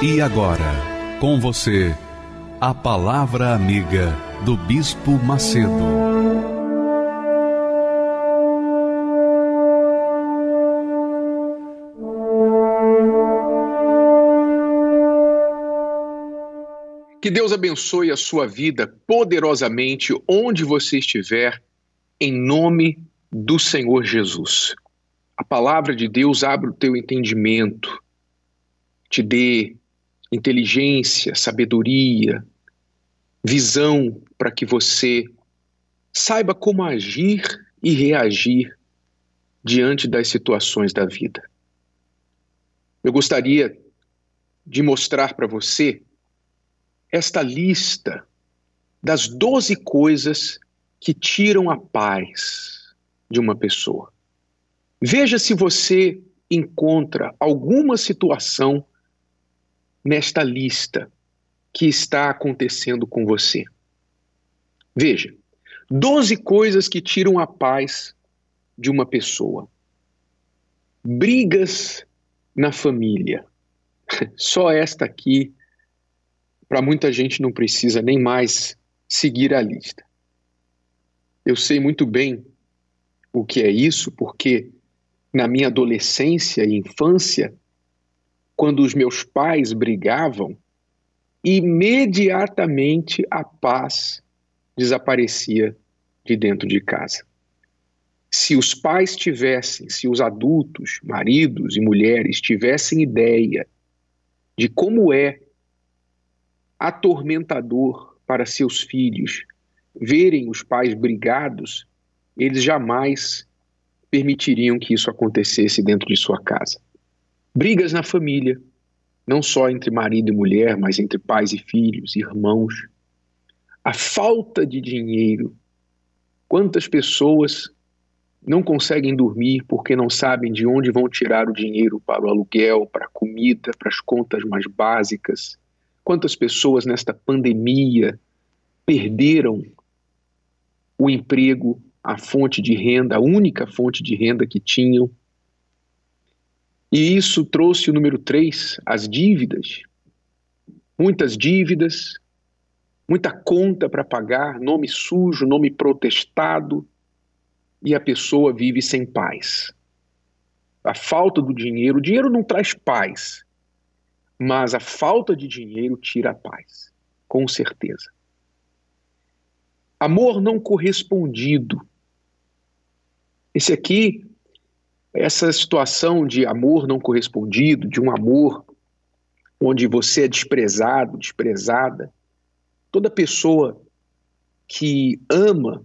E agora, com você, a Palavra Amiga do Bispo Macedo. Que Deus abençoe a sua vida poderosamente onde você estiver, em nome do Senhor Jesus. A palavra de Deus abre o teu entendimento, te dê inteligência, sabedoria, visão para que você saiba como agir e reagir diante das situações da vida. Eu gostaria de mostrar para você esta lista das 12 coisas que tiram a paz de uma pessoa. Veja se você encontra alguma situação nesta lista que está acontecendo com você. Veja, 12 coisas que tiram a paz de uma pessoa. Brigas na família. Só esta aqui, para muita gente, não precisa nem mais seguir a lista. Eu sei muito bem o que é isso, porque na minha adolescência e infância, quando os meus pais brigavam, imediatamente a paz desaparecia de dentro de casa. Se os pais tivessem, se os adultos, maridos e mulheres, tivessem ideia de como é atormentador para seus filhos verem os pais brigados, eles jamais permitiriam que isso acontecesse dentro de sua casa. Brigas na família, não só entre marido e mulher, mas entre pais e filhos, irmãos. A falta de dinheiro. Quantas pessoas não conseguem dormir porque não sabem de onde vão tirar o dinheiro para o aluguel, para a comida, para as contas mais básicas? Quantas pessoas nesta pandemia perderam o emprego, a fonte de renda, a única fonte de renda que tinham? E isso trouxe o número três, as dívidas. Muitas dívidas, muita conta para pagar, nome sujo, nome protestado, e a pessoa vive sem paz. A falta do dinheiro, o dinheiro não traz paz, mas a falta de dinheiro tira a paz, com certeza. Amor não correspondido. Esse aqui essa situação de amor não correspondido, de um amor onde você é desprezado, desprezada, toda pessoa que ama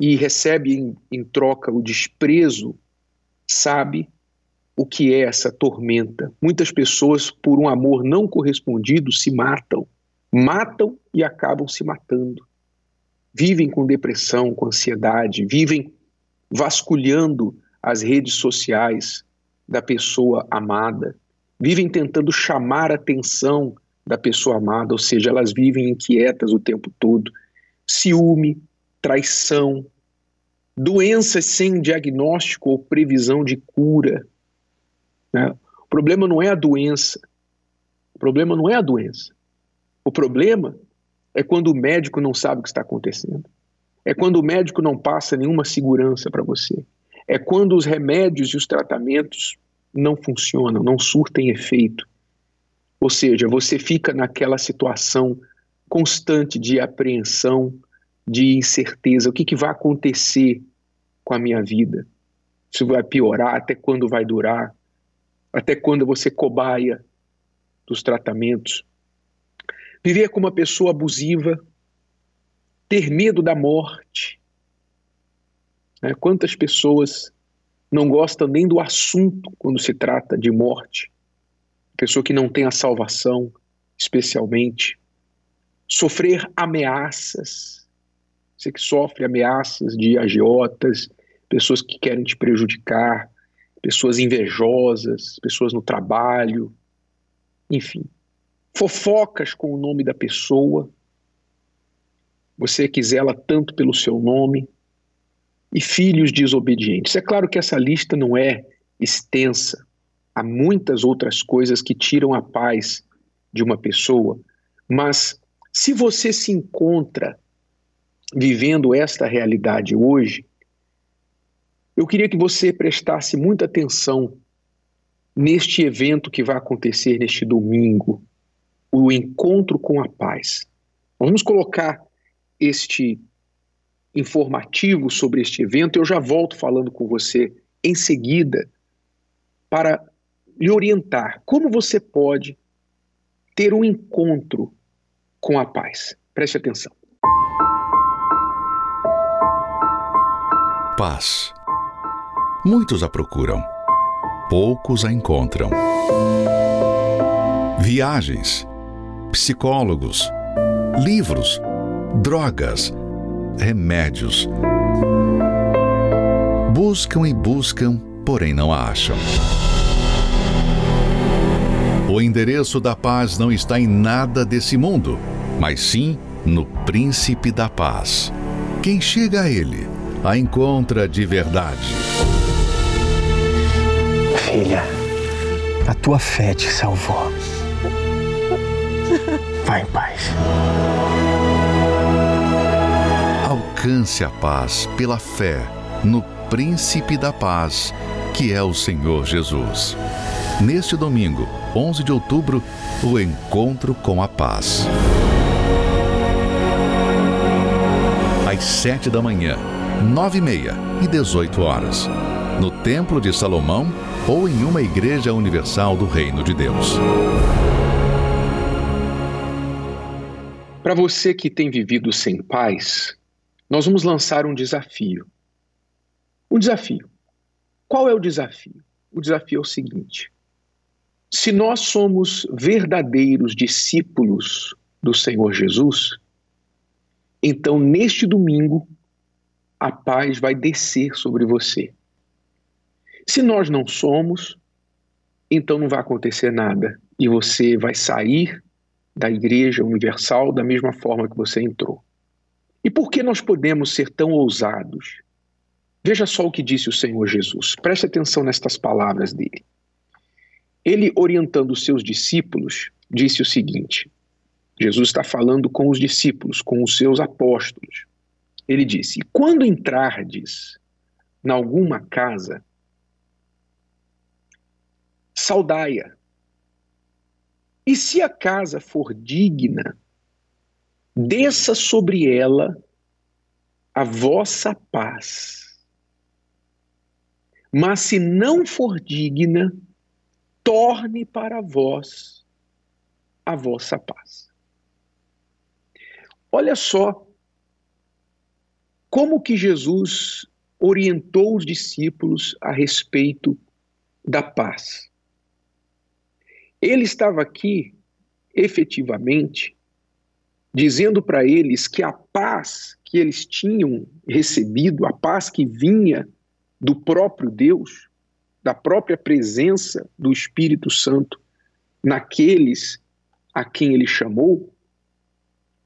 e recebe em, em troca o desprezo sabe o que é essa tormenta. Muitas pessoas, por um amor não correspondido, se matam, matam e acabam se matando. Vivem com depressão, com ansiedade, vivem vasculhando as redes sociais da pessoa amada, vivem tentando chamar a atenção da pessoa amada, ou seja, elas vivem inquietas o tempo todo. Ciúme, traição, doenças sem diagnóstico ou previsão de cura. Né? O problema não é a doença. O problema não é a doença. O problema é quando o médico não sabe o que está acontecendo. É quando o médico não passa nenhuma segurança para você é quando os remédios e os tratamentos não funcionam, não surtem efeito. Ou seja, você fica naquela situação constante de apreensão, de incerteza. O que, que vai acontecer com a minha vida? Isso vai piorar? Até quando vai durar? Até quando você cobaia dos tratamentos? Viver como uma pessoa abusiva, ter medo da morte, né? Quantas pessoas não gosta nem do assunto quando se trata de morte, pessoa que não tem a salvação, especialmente, sofrer ameaças, você que sofre ameaças de agiotas, pessoas que querem te prejudicar, pessoas invejosas, pessoas no trabalho, enfim, fofocas com o nome da pessoa, você que zela tanto pelo seu nome, e filhos desobedientes. É claro que essa lista não é extensa. Há muitas outras coisas que tiram a paz de uma pessoa, mas se você se encontra vivendo esta realidade hoje, eu queria que você prestasse muita atenção neste evento que vai acontecer neste domingo, o encontro com a paz. Vamos colocar este informativo sobre este evento. Eu já volto falando com você em seguida para lhe orientar como você pode ter um encontro com a paz. Preste atenção. Paz. Muitos a procuram, poucos a encontram. Viagens, psicólogos, livros, drogas remédios. Buscam e buscam, porém não a acham. O endereço da paz não está em nada desse mundo, mas sim no Príncipe da Paz. Quem chega a ele a encontra de verdade. Filha, a tua fé te salvou. Vai em paz. Alcance a paz pela fé no Príncipe da Paz, que é o Senhor Jesus. Neste domingo, 11 de outubro, o encontro com a paz. Às 7 da manhã, 9 e meia e 18 horas, no Templo de Salomão ou em uma igreja universal do Reino de Deus. Para você que tem vivido sem paz, nós vamos lançar um desafio. Um desafio. Qual é o desafio? O desafio é o seguinte: se nós somos verdadeiros discípulos do Senhor Jesus, então neste domingo a paz vai descer sobre você. Se nós não somos, então não vai acontecer nada e você vai sair da Igreja Universal da mesma forma que você entrou. E por que nós podemos ser tão ousados? Veja só o que disse o Senhor Jesus. Preste atenção nestas palavras dele. Ele, orientando os seus discípulos, disse o seguinte: Jesus está falando com os discípulos, com os seus apóstolos. Ele disse: Quando entrardes em alguma casa, saudai-a. E se a casa for digna, desça sobre ela a vossa paz. Mas se não for digna, torne para vós a vossa paz. Olha só como que Jesus orientou os discípulos a respeito da paz. Ele estava aqui efetivamente dizendo para eles que a paz que eles tinham recebido, a paz que vinha do próprio Deus, da própria presença do Espírito Santo naqueles a quem ele chamou,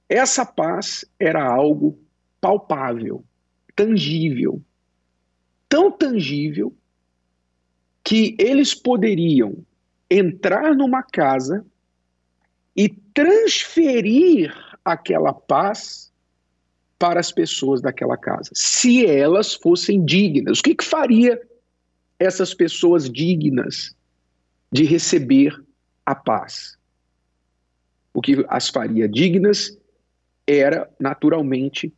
essa paz era algo palpável, tangível, tão tangível que eles poderiam entrar numa casa e transferir aquela paz para as pessoas daquela casa, se elas fossem dignas. O que, que faria essas pessoas dignas de receber a paz? O que as faria dignas era, naturalmente,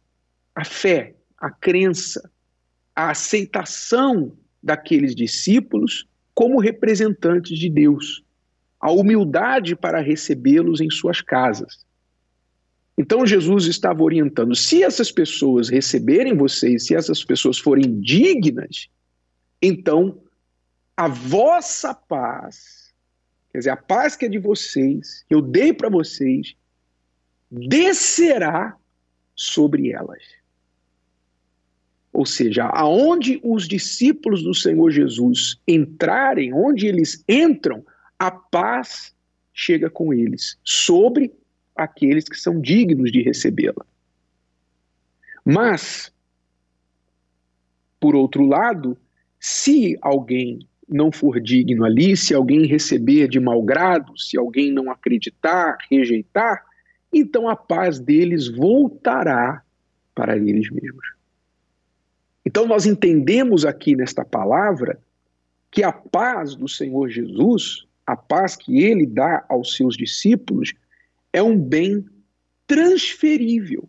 a fé, a crença, a aceitação daqueles discípulos como representantes de Deus, a humildade para recebê-los em suas casas. Então Jesus estava orientando: se essas pessoas receberem vocês, se essas pessoas forem dignas, então a vossa paz, quer dizer, a paz que é de vocês, que eu dei para vocês, descerá sobre elas. Ou seja, aonde os discípulos do Senhor Jesus entrarem, onde eles entram, a paz chega com eles, sobre aqueles que são dignos de recebê-la. Mas, por outro lado, se alguém não for digno ali, se alguém receber de mau grado, se alguém não acreditar, rejeitar, então a paz deles voltará para eles mesmos. Então nós entendemos aqui nesta palavra que a paz do Senhor Jesus, a paz que ele dá aos seus discípulos, é um bem transferível.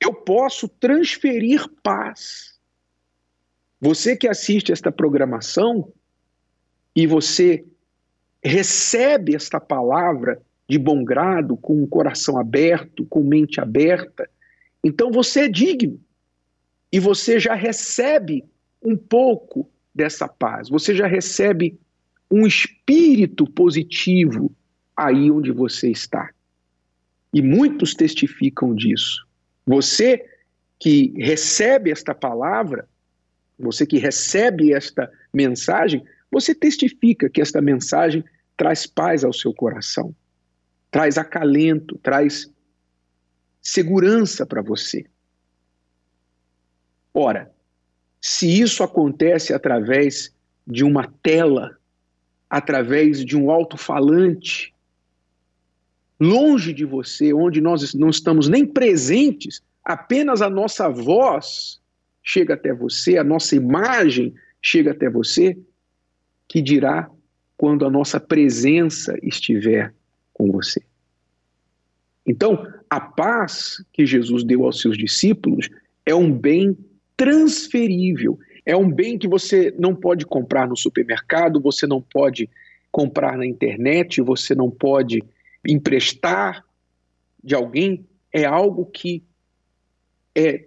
Eu posso transferir paz. Você que assiste esta programação e você recebe esta palavra de bom grado, com o coração aberto, com mente aberta, então você é digno. E você já recebe um pouco dessa paz. Você já recebe um espírito positivo aí onde você está. E muitos testificam disso. Você que recebe esta palavra, você que recebe esta mensagem, você testifica que esta mensagem traz paz ao seu coração traz acalento, traz segurança para você. Ora, se isso acontece através de uma tela, através de um alto-falante, longe de você, onde nós não estamos nem presentes, apenas a nossa voz chega até você, a nossa imagem chega até você, que dirá quando a nossa presença estiver com você. Então, a paz que Jesus deu aos seus discípulos é um bem transferível, é um bem que você não pode comprar no supermercado, você não pode comprar na internet, você não pode emprestar de alguém, é algo que é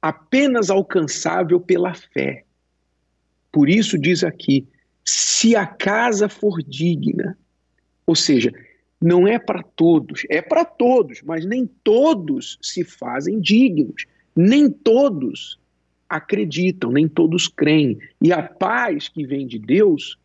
apenas alcançável pela fé. Por isso diz aqui: se a casa for digna, ou seja, não é para todos, é para todos, mas nem todos se fazem dignos, nem todos acreditam, nem todos creem. E a paz que vem de Deus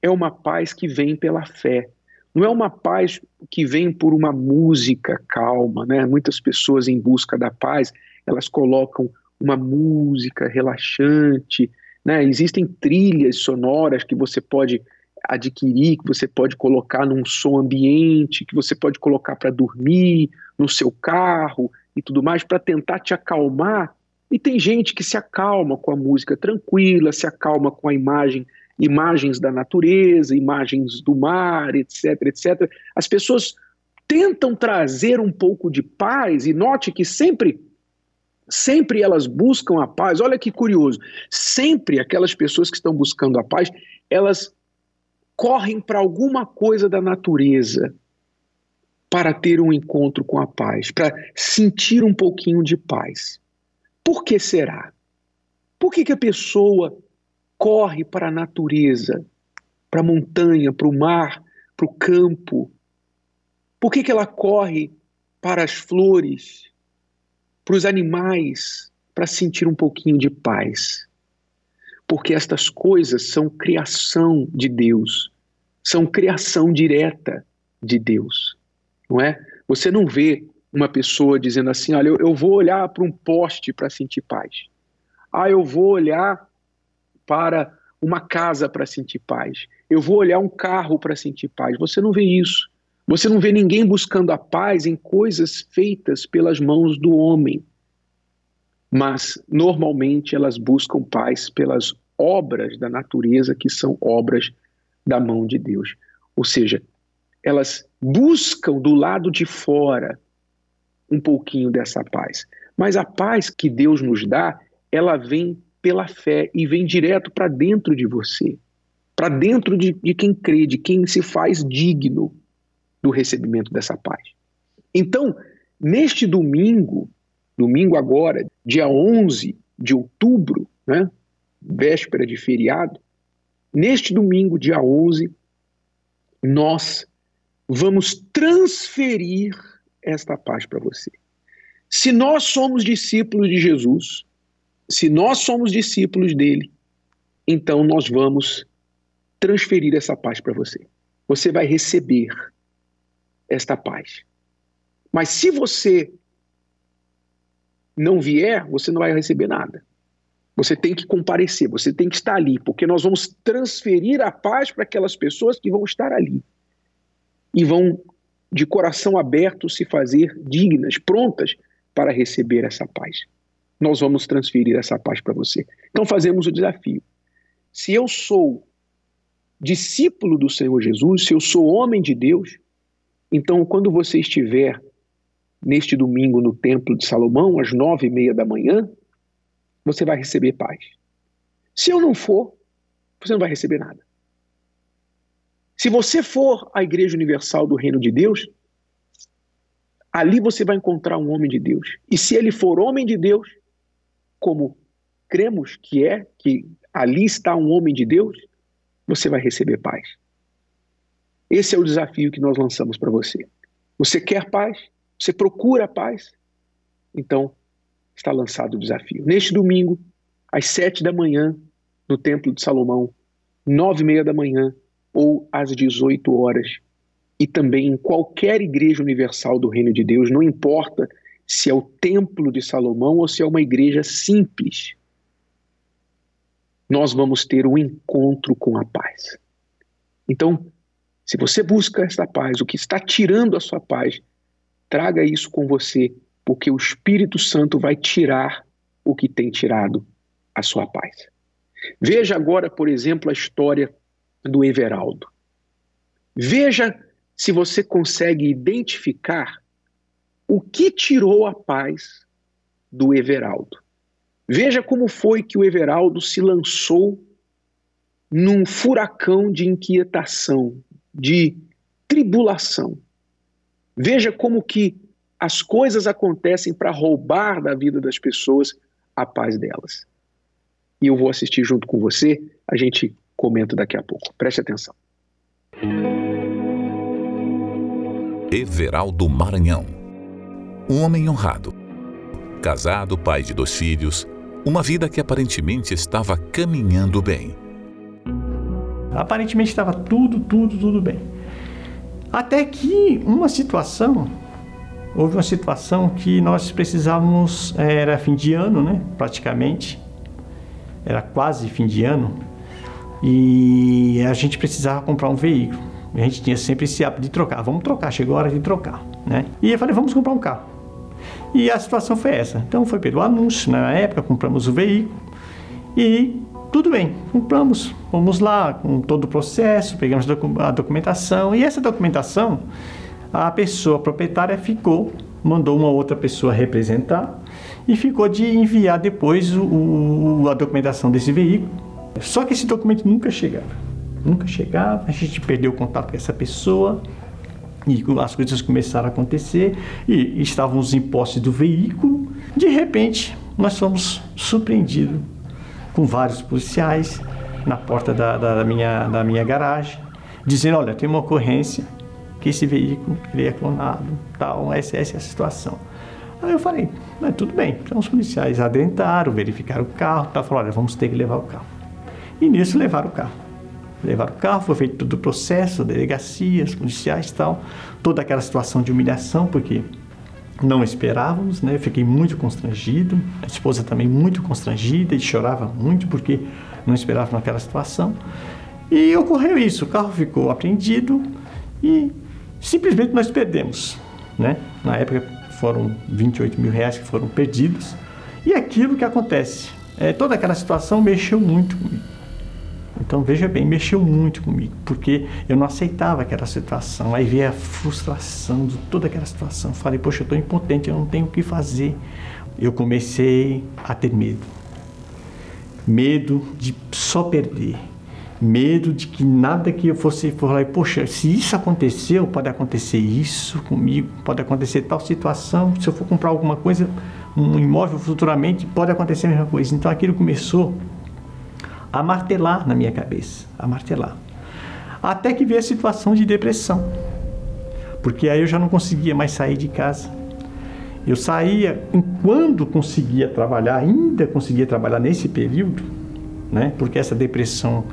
é uma paz que vem pela fé. Não é uma paz que vem por uma música calma, né? Muitas pessoas em busca da paz, elas colocam uma música relaxante, né? Existem trilhas sonoras que você pode adquirir, que você pode colocar num som ambiente, que você pode colocar para dormir, no seu carro e tudo mais, para tentar te acalmar. E tem gente que se acalma com a música tranquila, se acalma com a imagem, imagens da natureza, imagens do mar, etc, etc. As pessoas tentam trazer um pouco de paz e note que sempre sempre elas buscam a paz. Olha que curioso. Sempre aquelas pessoas que estão buscando a paz, elas correm para alguma coisa da natureza para ter um encontro com a paz, para sentir um pouquinho de paz. Por que será? Por que, que a pessoa corre para a natureza, para a montanha, para o mar, para o campo? Por que, que ela corre para as flores, para os animais, para sentir um pouquinho de paz? porque estas coisas são criação de Deus, são criação direta de Deus, não é? Você não vê uma pessoa dizendo assim, olha, eu, eu vou olhar para um poste para sentir paz. Ah, eu vou olhar para uma casa para sentir paz. Eu vou olhar um carro para sentir paz. Você não vê isso. Você não vê ninguém buscando a paz em coisas feitas pelas mãos do homem mas normalmente elas buscam paz pelas obras da natureza que são obras da mão de Deus. Ou seja, elas buscam do lado de fora um pouquinho dessa paz. Mas a paz que Deus nos dá, ela vem pela fé e vem direto para dentro de você, para dentro de, de quem crê, de quem se faz digno do recebimento dessa paz. Então, neste domingo, domingo agora, dia 11 de outubro né, véspera de feriado, neste domingo, dia 11, nós vamos transferir esta paz para você. Se nós somos discípulos de Jesus, se nós somos discípulos dele, então nós vamos transferir essa paz para você. Você vai receber esta paz. Mas se você não vier, você não vai receber nada. Você tem que comparecer, você tem que estar ali, porque nós vamos transferir a paz para aquelas pessoas que vão estar ali e vão, de coração aberto, se fazer dignas, prontas para receber essa paz. Nós vamos transferir essa paz para você. Então fazemos o desafio. Se eu sou discípulo do Senhor Jesus, se eu sou homem de Deus, então quando você estiver neste domingo no Templo de Salomão, às nove e meia da manhã, você vai receber paz. Se eu não for, você não vai receber nada. Se você for à Igreja Universal do Reino de Deus, ali você vai encontrar um homem de Deus. E se ele for homem de Deus, como cremos que é, que ali está um homem de Deus, você vai receber paz. Esse é o desafio que nós lançamos para você. Você quer paz? Você procura paz? Então, está lançado o desafio. Neste domingo, às sete da manhã, no Templo de Salomão, nove e meia da manhã ou às 18 horas. E também em qualquer igreja universal do Reino de Deus, não importa se é o Templo de Salomão ou se é uma igreja simples, nós vamos ter um encontro com a paz. Então, se você busca esta paz, o que está tirando a sua paz, traga isso com você porque o Espírito Santo vai tirar o que tem tirado a sua paz. Veja agora, por exemplo, a história do Everaldo. Veja se você consegue identificar o que tirou a paz do Everaldo. Veja como foi que o Everaldo se lançou num furacão de inquietação, de tribulação. Veja como que as coisas acontecem para roubar da vida das pessoas a paz delas. E eu vou assistir junto com você, a gente comenta daqui a pouco. Preste atenção. Everaldo Maranhão. Um homem honrado. Casado, pai de dois filhos, uma vida que aparentemente estava caminhando bem. Aparentemente estava tudo, tudo, tudo bem. Até que uma situação houve uma situação que nós precisávamos, eh, era fim de ano, né, praticamente, era quase fim de ano, e a gente precisava comprar um veículo. A gente tinha sempre esse hábito de trocar, vamos trocar, chegou a hora de trocar, né? E eu falei, vamos comprar um carro. E a situação foi essa. Então foi pelo anúncio, na época compramos o veículo e tudo bem, compramos, fomos lá com todo o processo, pegamos a documentação e essa documentação a pessoa proprietária ficou, mandou uma outra pessoa representar e ficou de enviar depois o, o, a documentação desse veículo. Só que esse documento nunca chegava. Nunca chegava, a gente perdeu o contato com essa pessoa e as coisas começaram a acontecer e estavam os impostos do veículo. De repente, nós fomos surpreendidos com vários policiais na porta da, da, minha, da minha garagem, dizendo: Olha, tem uma ocorrência que esse veículo ele é clonado, tal, essa, essa é a situação. Aí eu falei, mas tudo bem. Então os policiais adentraram, verificaram o carro, tá, falaram, olha, vamos ter que levar o carro. E nisso levaram o carro. Levaram o carro, foi feito todo o processo, delegacias, policiais tal, toda aquela situação de humilhação, porque não esperávamos, né? Eu fiquei muito constrangido, a esposa também muito constrangida e chorava muito porque não esperava naquela situação. E ocorreu isso, o carro ficou apreendido e simplesmente nós perdemos. Né? Na época foram 28 mil reais que foram perdidos. E aquilo que acontece, é, toda aquela situação mexeu muito comigo. Então veja bem, mexeu muito comigo, porque eu não aceitava aquela situação. Aí veio a frustração de toda aquela situação. Falei, poxa, eu estou impotente, eu não tenho o que fazer. Eu comecei a ter medo. Medo de só perder medo de que nada que eu fosse falar, poxa, se isso aconteceu, pode acontecer isso comigo, pode acontecer tal situação, se eu for comprar alguma coisa, um imóvel futuramente, pode acontecer a mesma coisa. Então aquilo começou a martelar na minha cabeça, a martelar. Até que veio a situação de depressão, porque aí eu já não conseguia mais sair de casa. Eu saía, enquanto conseguia trabalhar, ainda conseguia trabalhar nesse período, né? Porque essa depressão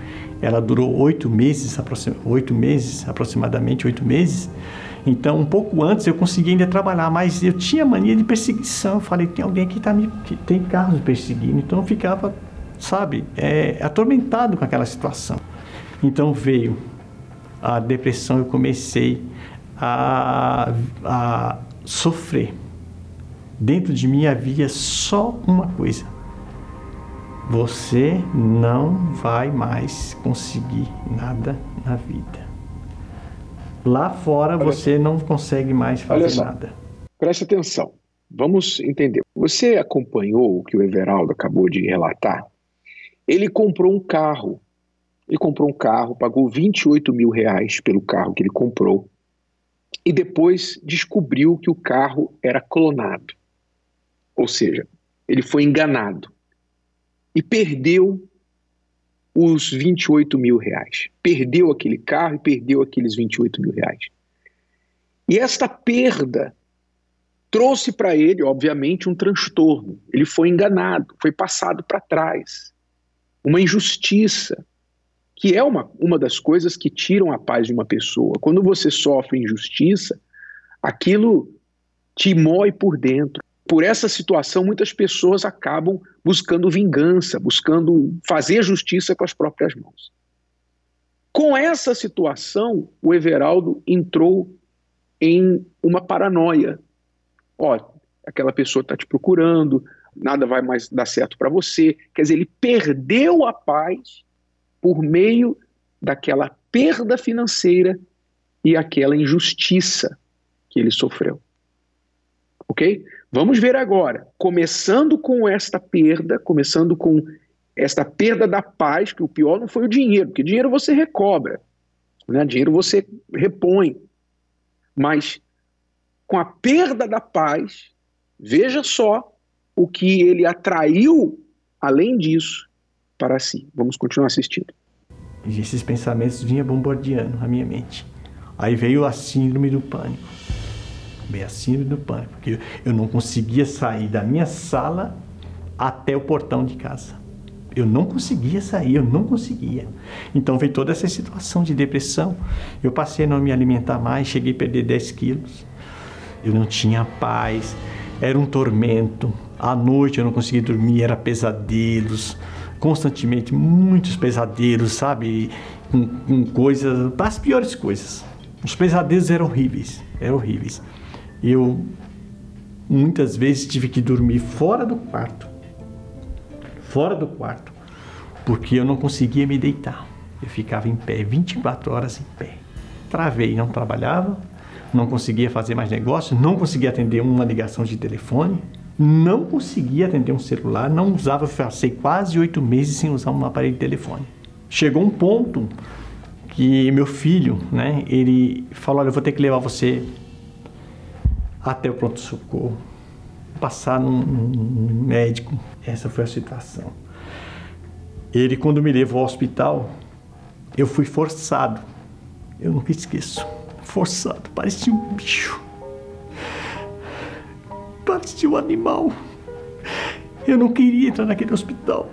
ela durou oito meses, oito meses, aproximadamente oito meses. Então, um pouco antes eu conseguia ainda trabalhar, mas eu tinha mania de perseguição. Eu falei, tem alguém que tá me, que tem carros perseguindo. Então, eu ficava, sabe, é, atormentado com aquela situação. Então, veio a depressão, eu comecei a, a sofrer. Dentro de mim havia só uma coisa: você não vai mais conseguir nada na vida. Lá fora Olha você não consegue mais fazer nada. Preste atenção. Vamos entender. Você acompanhou o que o Everaldo acabou de relatar? Ele comprou um carro. Ele comprou um carro, pagou 28 mil reais pelo carro que ele comprou e depois descobriu que o carro era clonado. Ou seja, ele foi enganado e perdeu os 28 mil reais. Perdeu aquele carro e perdeu aqueles 28 mil reais. E esta perda trouxe para ele, obviamente, um transtorno. Ele foi enganado, foi passado para trás. Uma injustiça, que é uma, uma das coisas que tiram a paz de uma pessoa. Quando você sofre injustiça, aquilo te mói por dentro por essa situação, muitas pessoas acabam buscando vingança, buscando fazer justiça com as próprias mãos. Com essa situação, o Everaldo entrou em uma paranoia. Ó, aquela pessoa está te procurando, nada vai mais dar certo para você. Quer dizer, ele perdeu a paz por meio daquela perda financeira e aquela injustiça que ele sofreu. Ok? Vamos ver agora, começando com esta perda, começando com esta perda da paz, que o pior não foi o dinheiro, porque dinheiro você recobra, né? dinheiro você repõe. Mas com a perda da paz, veja só o que ele atraiu, além disso, para si. Vamos continuar assistindo. E esses pensamentos vinham bombardeando a minha mente. Aí veio a síndrome do pânico bem a síndrome do pânico, porque eu não conseguia sair da minha sala até o portão de casa. Eu não conseguia sair, eu não conseguia. Então veio toda essa situação de depressão. Eu passei a não me alimentar mais, cheguei a perder 10 quilos. Eu não tinha paz, era um tormento. À noite eu não conseguia dormir, era pesadelos, constantemente muitos pesadelos, sabe? Com, com coisas, as piores coisas. Os pesadelos eram horríveis, eram horríveis eu muitas vezes tive que dormir fora do quarto. Fora do quarto. Porque eu não conseguia me deitar. Eu ficava em pé 24 horas em pé. Travei, não trabalhava, não conseguia fazer mais negócio, não conseguia atender uma ligação de telefone, não conseguia atender um celular, não usava, passei quase oito meses sem usar um aparelho de telefone. Chegou um ponto que meu filho, né, ele falou, olha, eu vou ter que levar você até o pronto-socorro, passar num, num, médico. Essa foi a situação. Ele, quando me levou ao hospital, eu fui forçado. Eu nunca esqueço. Forçado. Parecia um bicho. Parecia um animal. Eu não queria entrar naquele hospital.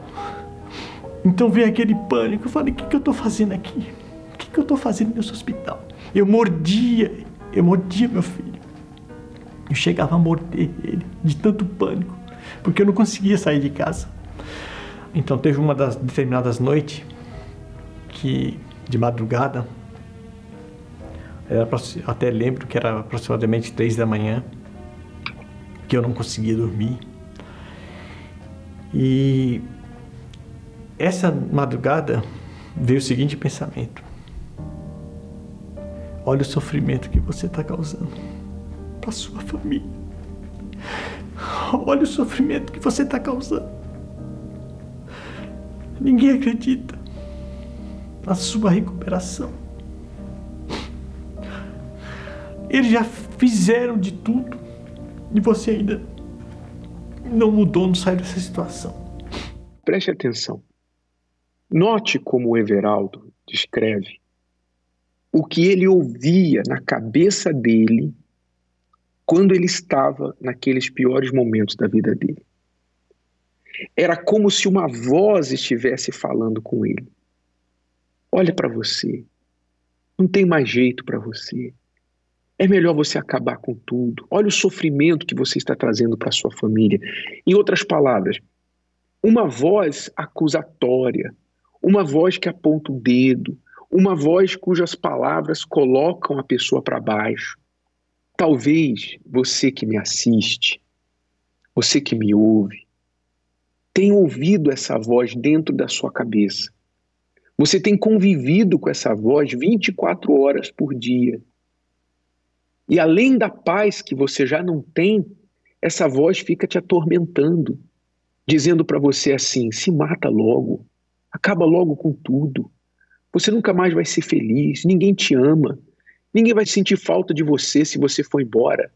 Então veio aquele pânico. Eu falei: o que, que eu estou fazendo aqui? O que, que eu estou fazendo nesse hospital? Eu mordia. Eu mordia meu filho. Eu chegava a morder ele de tanto pânico, porque eu não conseguia sair de casa. Então teve uma das determinadas noites que de madrugada, era, até lembro que era aproximadamente três da manhã, que eu não conseguia dormir. E essa madrugada veio o seguinte pensamento: olha o sofrimento que você está causando para sua família. Olha o sofrimento que você está causando. Ninguém acredita na sua recuperação. Eles já fizeram de tudo e você ainda não mudou, não saiu dessa situação. Preste atenção. Note como o Everaldo descreve o que ele ouvia na cabeça dele quando ele estava naqueles piores momentos da vida dele. Era como se uma voz estivesse falando com ele. Olha para você. Não tem mais jeito para você. É melhor você acabar com tudo. Olha o sofrimento que você está trazendo para sua família. Em outras palavras, uma voz acusatória, uma voz que aponta o dedo, uma voz cujas palavras colocam a pessoa para baixo. Talvez você que me assiste, você que me ouve, tenha ouvido essa voz dentro da sua cabeça. Você tem convivido com essa voz 24 horas por dia. E além da paz que você já não tem, essa voz fica te atormentando, dizendo para você assim: se mata logo, acaba logo com tudo. Você nunca mais vai ser feliz, ninguém te ama, ninguém vai sentir falta de você se você for embora.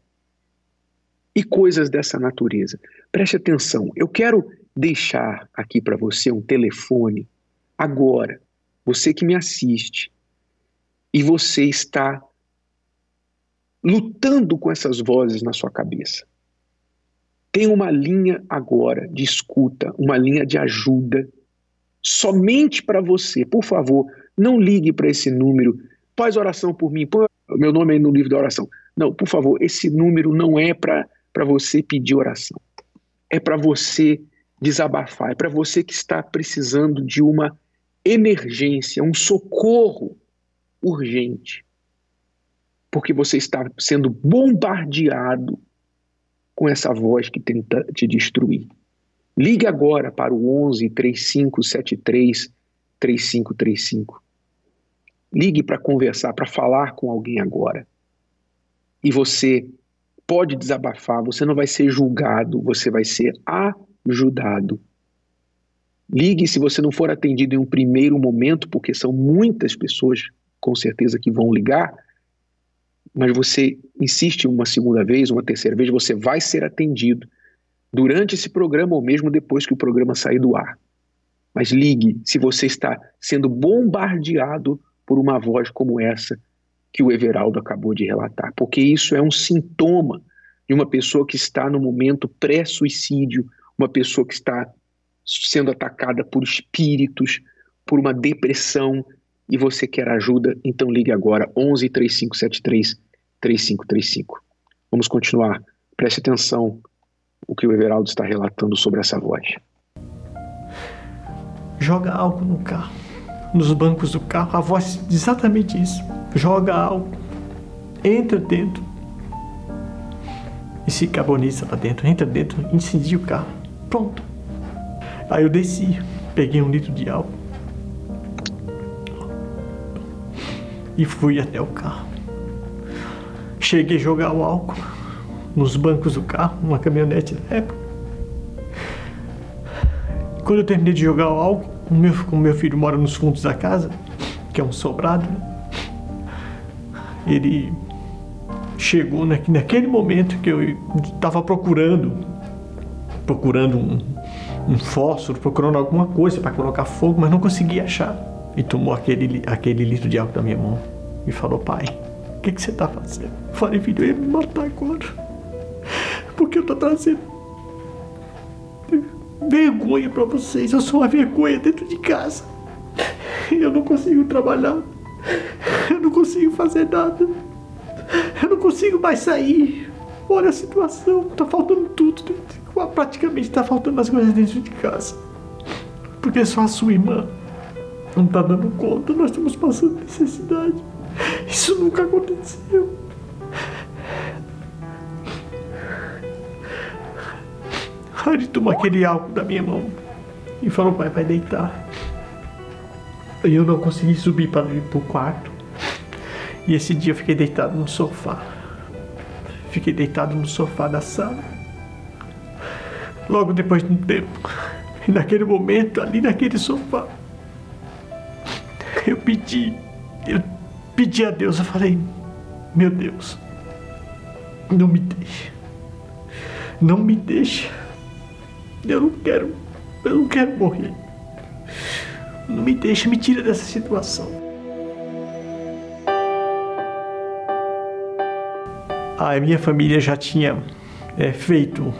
E coisas dessa natureza. Preste atenção, eu quero deixar aqui para você um telefone agora, você que me assiste, e você está lutando com essas vozes na sua cabeça. Tem uma linha agora de escuta, uma linha de ajuda, somente para você. Por favor, não ligue para esse número. Faz oração por mim. Põe meu nome aí no livro da oração. Não, por favor, esse número não é para você pedir oração. É para você desabafar. É para você que está precisando de uma emergência, um socorro urgente. Porque você está sendo bombardeado com essa voz que tenta te destruir. Ligue agora para o 11 3573 3535. Ligue para conversar, para falar com alguém agora. E você pode desabafar, você não vai ser julgado, você vai ser ajudado. Ligue se você não for atendido em um primeiro momento, porque são muitas pessoas com certeza que vão ligar, mas você insiste uma segunda vez, uma terceira vez, você vai ser atendido durante esse programa ou mesmo depois que o programa sair do ar. Mas ligue se você está sendo bombardeado por uma voz como essa que o Everaldo acabou de relatar, porque isso é um sintoma de uma pessoa que está no momento pré-suicídio, uma pessoa que está sendo atacada por espíritos, por uma depressão e você quer ajuda, então ligue agora 11 3573 3535. Vamos continuar. Preste atenção o que o Everaldo está relatando sobre essa voz. Joga álcool no carro nos bancos do carro, a voz exatamente isso. Joga álcool, entra dentro e se carboniza lá dentro. Entra dentro, incendia o carro. Pronto. Aí eu desci, peguei um litro de álcool e fui até o carro. Cheguei a jogar o álcool nos bancos do carro, numa caminhonete na época. Quando eu terminei de jogar o álcool, o meu, como meu filho mora nos fundos da casa, que é um sobrado, né? ele chegou naquele momento que eu estava procurando, procurando um, um fósforo, procurando alguma coisa para colocar fogo, mas não conseguia achar. E tomou aquele, aquele litro de álcool da minha mão e falou: Pai, o que, que você está fazendo? Eu falei: Filho, eu ia me matar agora. Porque eu estou trazendo vergonha para vocês. Eu sou uma vergonha dentro de casa. Eu não consigo trabalhar. Eu não consigo fazer nada. Eu não consigo mais sair. Olha a situação. Tá faltando tudo. Praticamente tá faltando as coisas dentro de casa. Porque só a sua irmã não tá dando conta. Nós estamos passando necessidade. Isso nunca aconteceu. Ele tomou aquele álcool da minha mão e falou: pai, vai deitar. E eu não consegui subir para ir pro quarto. E esse dia eu fiquei deitado no sofá. Fiquei deitado no sofá da sala. Logo depois de um tempo, e naquele momento, ali naquele sofá, eu pedi, eu pedi a Deus, eu falei: Meu Deus, não me deixe, não me deixe eu não quero. Eu não quero morrer. Não me deixa, me tira dessa situação. A minha família já tinha é, feito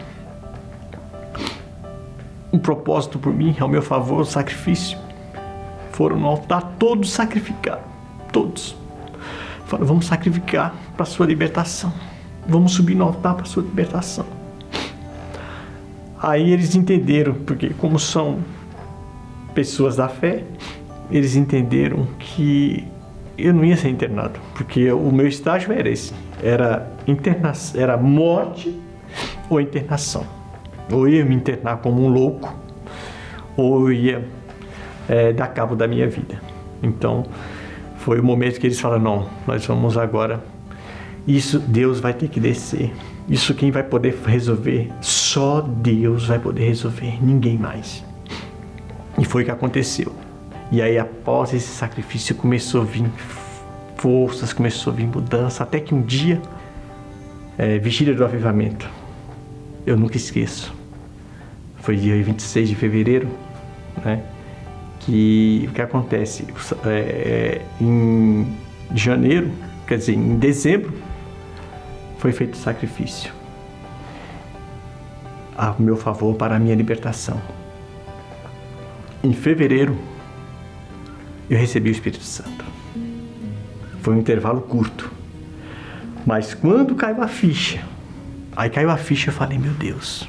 um propósito por mim, ao meu favor, um sacrifício. Foram no altar, todos sacrificaram. Todos. Vamos sacrificar para sua libertação. Vamos subir no altar para sua libertação. Aí eles entenderam, porque como são pessoas da fé, eles entenderam que eu não ia ser internado, porque o meu estágio era esse, era interna era morte ou internação. Ou eu ia me internar como um louco, ou eu ia é, dar cabo da minha vida. Então, foi o momento que eles falaram: não, nós vamos agora. Isso Deus vai ter que descer. Isso quem vai poder resolver? Só Deus vai poder resolver, ninguém mais. E foi o que aconteceu. E aí, após esse sacrifício, começou a vir forças, começou a vir mudança, até que um dia, é, vigília do avivamento, eu nunca esqueço. Foi dia 26 de fevereiro, né? Que o que acontece? É, é, em janeiro, quer dizer, em dezembro, foi feito o sacrifício a meu favor para a minha libertação. Em fevereiro, eu recebi o Espírito Santo. Foi um intervalo curto. Mas quando caiu a ficha, aí caiu a ficha, eu falei, meu Deus.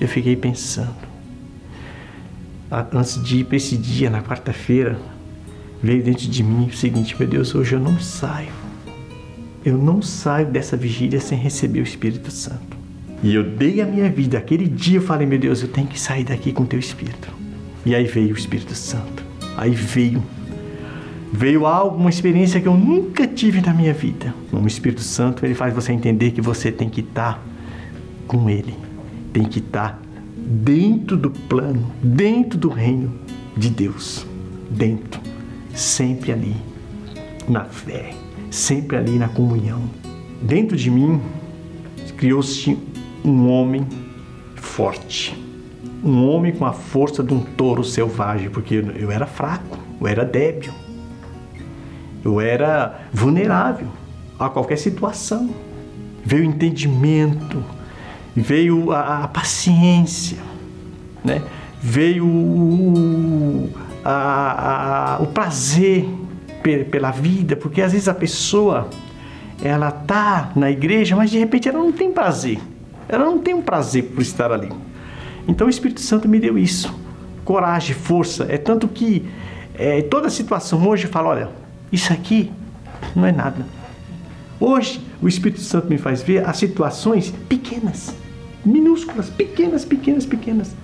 Eu fiquei pensando. Antes de ir para esse dia, na quarta-feira, veio dentro de mim o seguinte: meu Deus, hoje eu não saio eu não saio dessa vigília sem receber o Espírito Santo. E eu dei a minha vida. Aquele dia eu falei, meu Deus, eu tenho que sair daqui com o teu Espírito. E aí veio o Espírito Santo. Aí veio. Veio algo, uma experiência que eu nunca tive na minha vida. O Espírito Santo, ele faz você entender que você tem que estar com ele. Tem que estar dentro do plano, dentro do reino de Deus. Dentro. Sempre ali. Na fé sempre ali na comunhão. Dentro de mim criou-se um homem forte, um homem com a força de um touro selvagem, porque eu era fraco, eu era débil, eu era vulnerável a qualquer situação. Veio entendimento, veio a, a paciência, né? veio o, a, a, o prazer pela vida, porque às vezes a pessoa ela tá na igreja, mas de repente ela não tem prazer. Ela não tem um prazer por estar ali. Então o Espírito Santo me deu isso, coragem, força. É tanto que é, toda situação hoje eu falo, olha, isso aqui não é nada. Hoje o Espírito Santo me faz ver as situações pequenas, minúsculas, pequenas, pequenas, pequenas.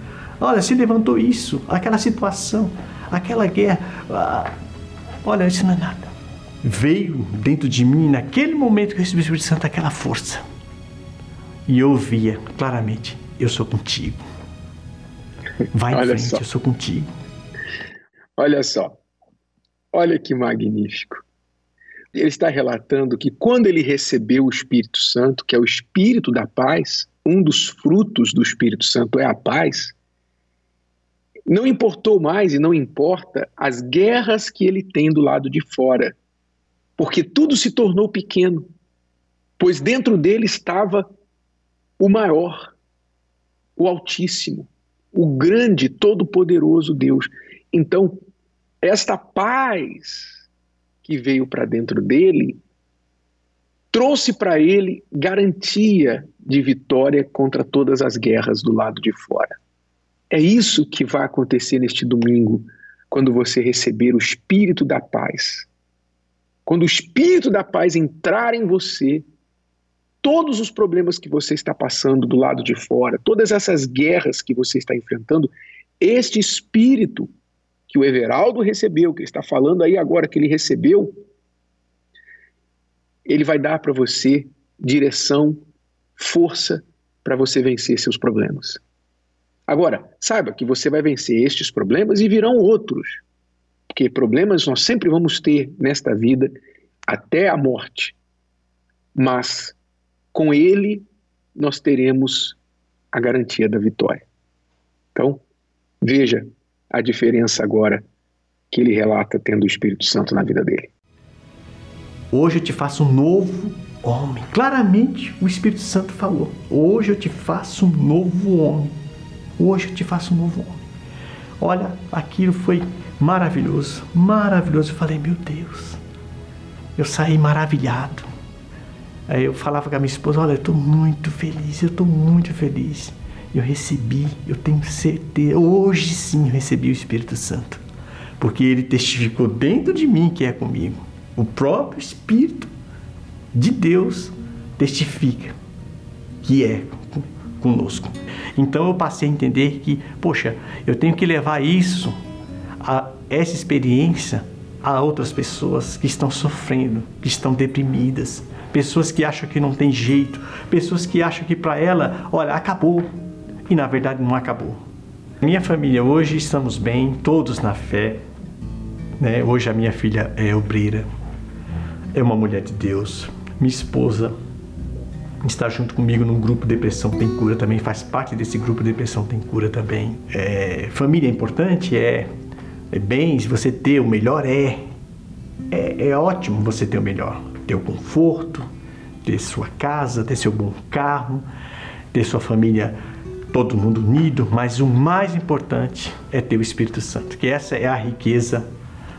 Olha, se levantou isso, aquela situação, aquela guerra. Ah, Olha, isso não é nada. Veio dentro de mim, naquele momento que eu recebi o Espírito Santo, aquela força. E eu via claramente: eu sou contigo. Vai em Olha frente, só. eu sou contigo. Olha só. Olha que magnífico. Ele está relatando que quando ele recebeu o Espírito Santo, que é o Espírito da paz, um dos frutos do Espírito Santo é a paz, não importou mais e não importa as guerras que ele tem do lado de fora, porque tudo se tornou pequeno, pois dentro dele estava o maior, o Altíssimo, o grande, todo-poderoso Deus. Então, esta paz que veio para dentro dele trouxe para ele garantia de vitória contra todas as guerras do lado de fora. É isso que vai acontecer neste domingo, quando você receber o Espírito da paz. Quando o Espírito da paz entrar em você, todos os problemas que você está passando do lado de fora, todas essas guerras que você está enfrentando, este Espírito que o Everaldo recebeu, que está falando aí agora que ele recebeu, ele vai dar para você direção, força para você vencer seus problemas. Agora, saiba que você vai vencer estes problemas e virão outros. Porque problemas nós sempre vamos ter nesta vida até a morte. Mas com ele nós teremos a garantia da vitória. Então, veja a diferença agora que ele relata tendo o Espírito Santo na vida dele. Hoje eu te faço um novo homem. Claramente o Espírito Santo falou: Hoje eu te faço um novo homem. Hoje eu te faço um novo homem. Olha, aquilo foi maravilhoso, maravilhoso. Eu falei: Meu Deus, eu saí maravilhado. Aí eu falava com a minha esposa: Olha, eu estou muito feliz, eu estou muito feliz. Eu recebi, eu tenho certeza, hoje sim eu recebi o Espírito Santo, porque ele testificou dentro de mim que é comigo. O próprio Espírito de Deus testifica que é conosco. Então eu passei a entender que, poxa, eu tenho que levar isso, a, essa experiência, a outras pessoas que estão sofrendo, que estão deprimidas, pessoas que acham que não tem jeito, pessoas que acham que para ela, olha, acabou. E na verdade não acabou. Minha família hoje estamos bem, todos na fé. Né? Hoje a minha filha é obreira, é uma mulher de Deus. Minha esposa está junto comigo num grupo Depressão Tem Cura também, faz parte desse grupo Depressão Tem Cura também. É, família é importante? É. é bens, você ter o melhor é. é. É ótimo você ter o melhor ter o conforto, ter sua casa, ter seu bom carro, ter sua família, todo mundo unido, mas o mais importante é ter o Espírito Santo, que essa é a riqueza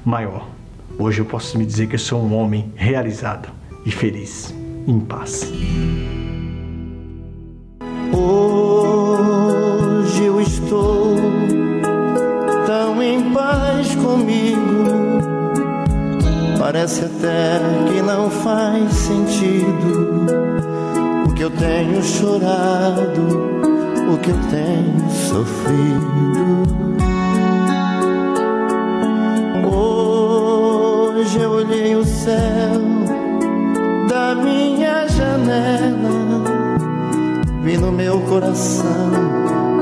maior. Hoje eu posso me dizer que eu sou um homem realizado e feliz, em paz. Hoje eu estou tão em paz comigo Parece até que não faz sentido o que eu tenho chorado, o que eu tenho sofrido. O céu da minha janela, vi no meu coração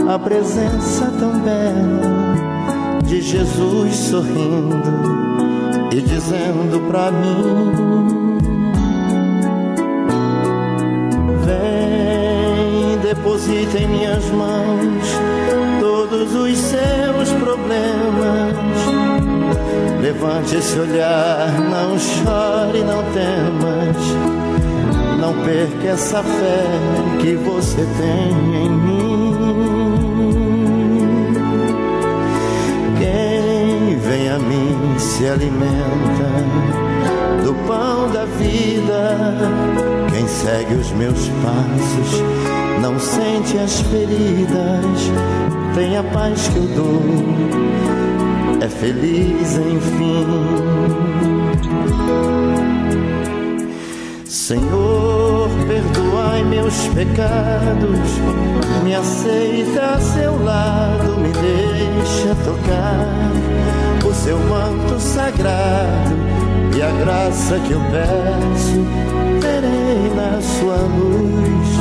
a presença tão bela de Jesus sorrindo e dizendo pra mim: Vem, deposita em minhas mãos todos os seus problemas. Levante esse olhar, não chore, não temas. Não perca essa fé que você tem em mim. vem a mim, se alimenta do pão da vida. Quem segue os meus passos não sente as feridas, tem a paz que eu dou, é feliz enfim. Senhor, perdoai meus pecados, me aceita a seu lado, me deixa tocar o seu manto sagrado e a graça que eu peço, terei na sua luz.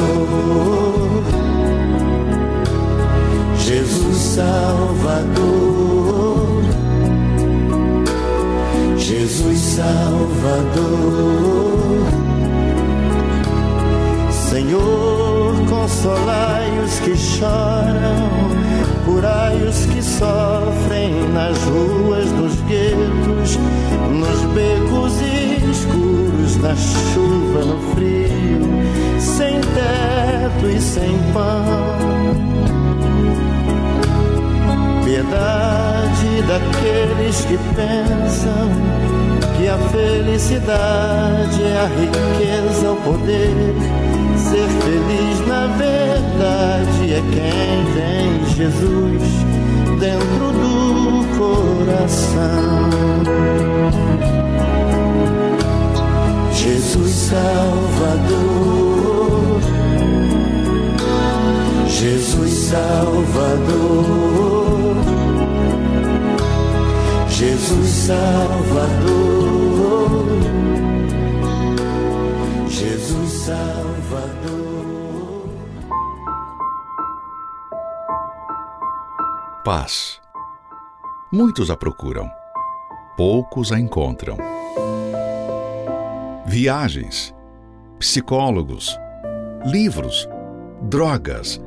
a riqueza, o poder. Ser feliz na verdade é quem tem Jesus dentro do coração. Jesus Salvador, Jesus Salvador, Jesus Salvador. Paz. Muitos a procuram, poucos a encontram. Viagens, psicólogos, livros, drogas,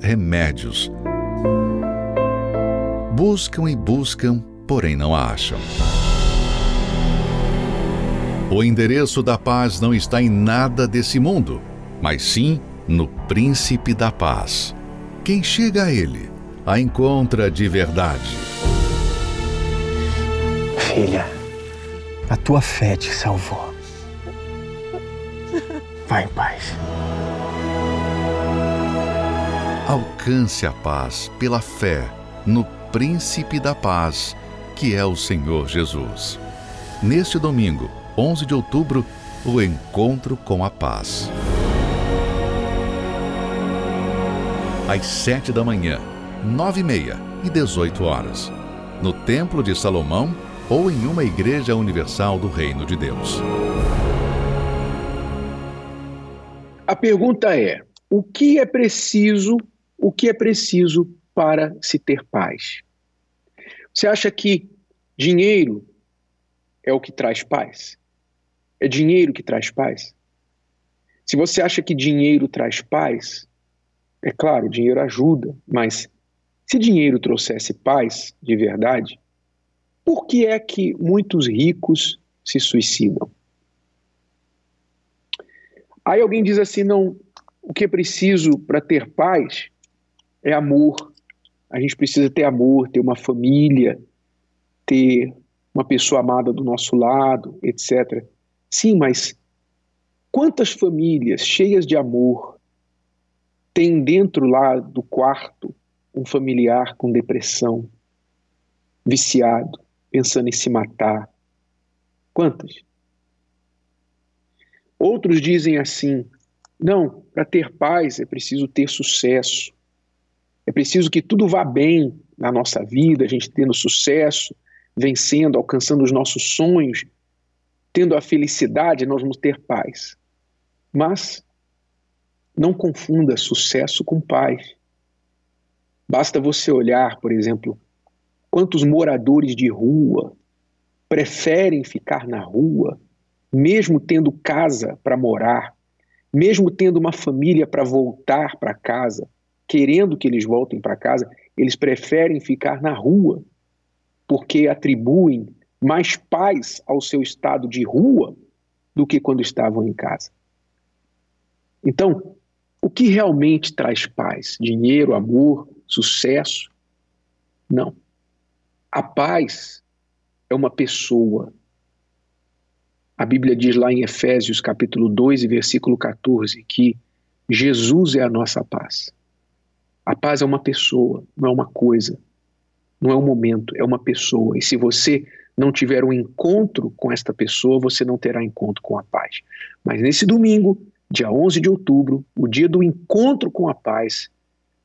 remédios. Buscam e buscam, porém não a acham. O endereço da paz não está em nada desse mundo, mas sim no Príncipe da Paz. Quem chega a ele a encontra de verdade. Filha, a tua fé te salvou. Vai em paz. Alcance a paz pela fé no Príncipe da Paz, que é o Senhor Jesus. Neste domingo, 11 de outubro, o encontro com a paz. Às 7 da manhã, 9 e meia e 18 horas, no Templo de Salomão ou em uma igreja universal do Reino de Deus. A pergunta é: o que é preciso, o que é preciso para se ter paz? Você acha que dinheiro é o que traz paz? É dinheiro que traz paz? Se você acha que dinheiro traz paz, é claro, dinheiro ajuda, mas se dinheiro trouxesse paz de verdade, por que é que muitos ricos se suicidam? Aí alguém diz assim: não, o que é preciso para ter paz é amor. A gente precisa ter amor, ter uma família, ter uma pessoa amada do nosso lado, etc. Sim, mas quantas famílias cheias de amor têm dentro lá do quarto um familiar com depressão, viciado, pensando em se matar? Quantas? Outros dizem assim: não, para ter paz é preciso ter sucesso. É preciso que tudo vá bem na nossa vida, a gente tendo sucesso, vencendo, alcançando os nossos sonhos, tendo a felicidade, nós vamos ter paz. Mas não confunda sucesso com paz. Basta você olhar, por exemplo, quantos moradores de rua preferem ficar na rua mesmo tendo casa para morar, mesmo tendo uma família para voltar para casa, querendo que eles voltem para casa, eles preferem ficar na rua, porque atribuem mais paz ao seu estado de rua do que quando estavam em casa. Então, o que realmente traz paz? Dinheiro, amor, sucesso? Não. A paz é uma pessoa, a Bíblia diz lá em Efésios capítulo 2 e versículo 14 que Jesus é a nossa paz. A paz é uma pessoa, não é uma coisa, não é um momento, é uma pessoa. E se você não tiver um encontro com esta pessoa, você não terá encontro com a paz. Mas nesse domingo, dia 11 de outubro, o dia do encontro com a paz,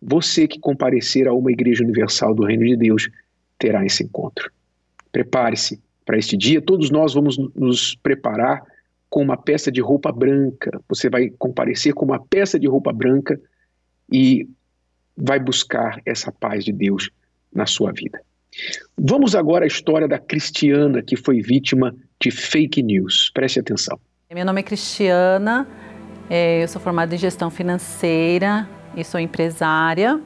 você que comparecer a uma igreja universal do Reino de Deus terá esse encontro. Prepare-se para este dia, todos nós vamos nos preparar com uma peça de roupa branca. Você vai comparecer com uma peça de roupa branca e vai buscar essa paz de Deus na sua vida. Vamos agora à história da Cristiana que foi vítima de fake news. Preste atenção. Meu nome é Cristiana, é, eu sou formada em gestão financeira e sou empresária.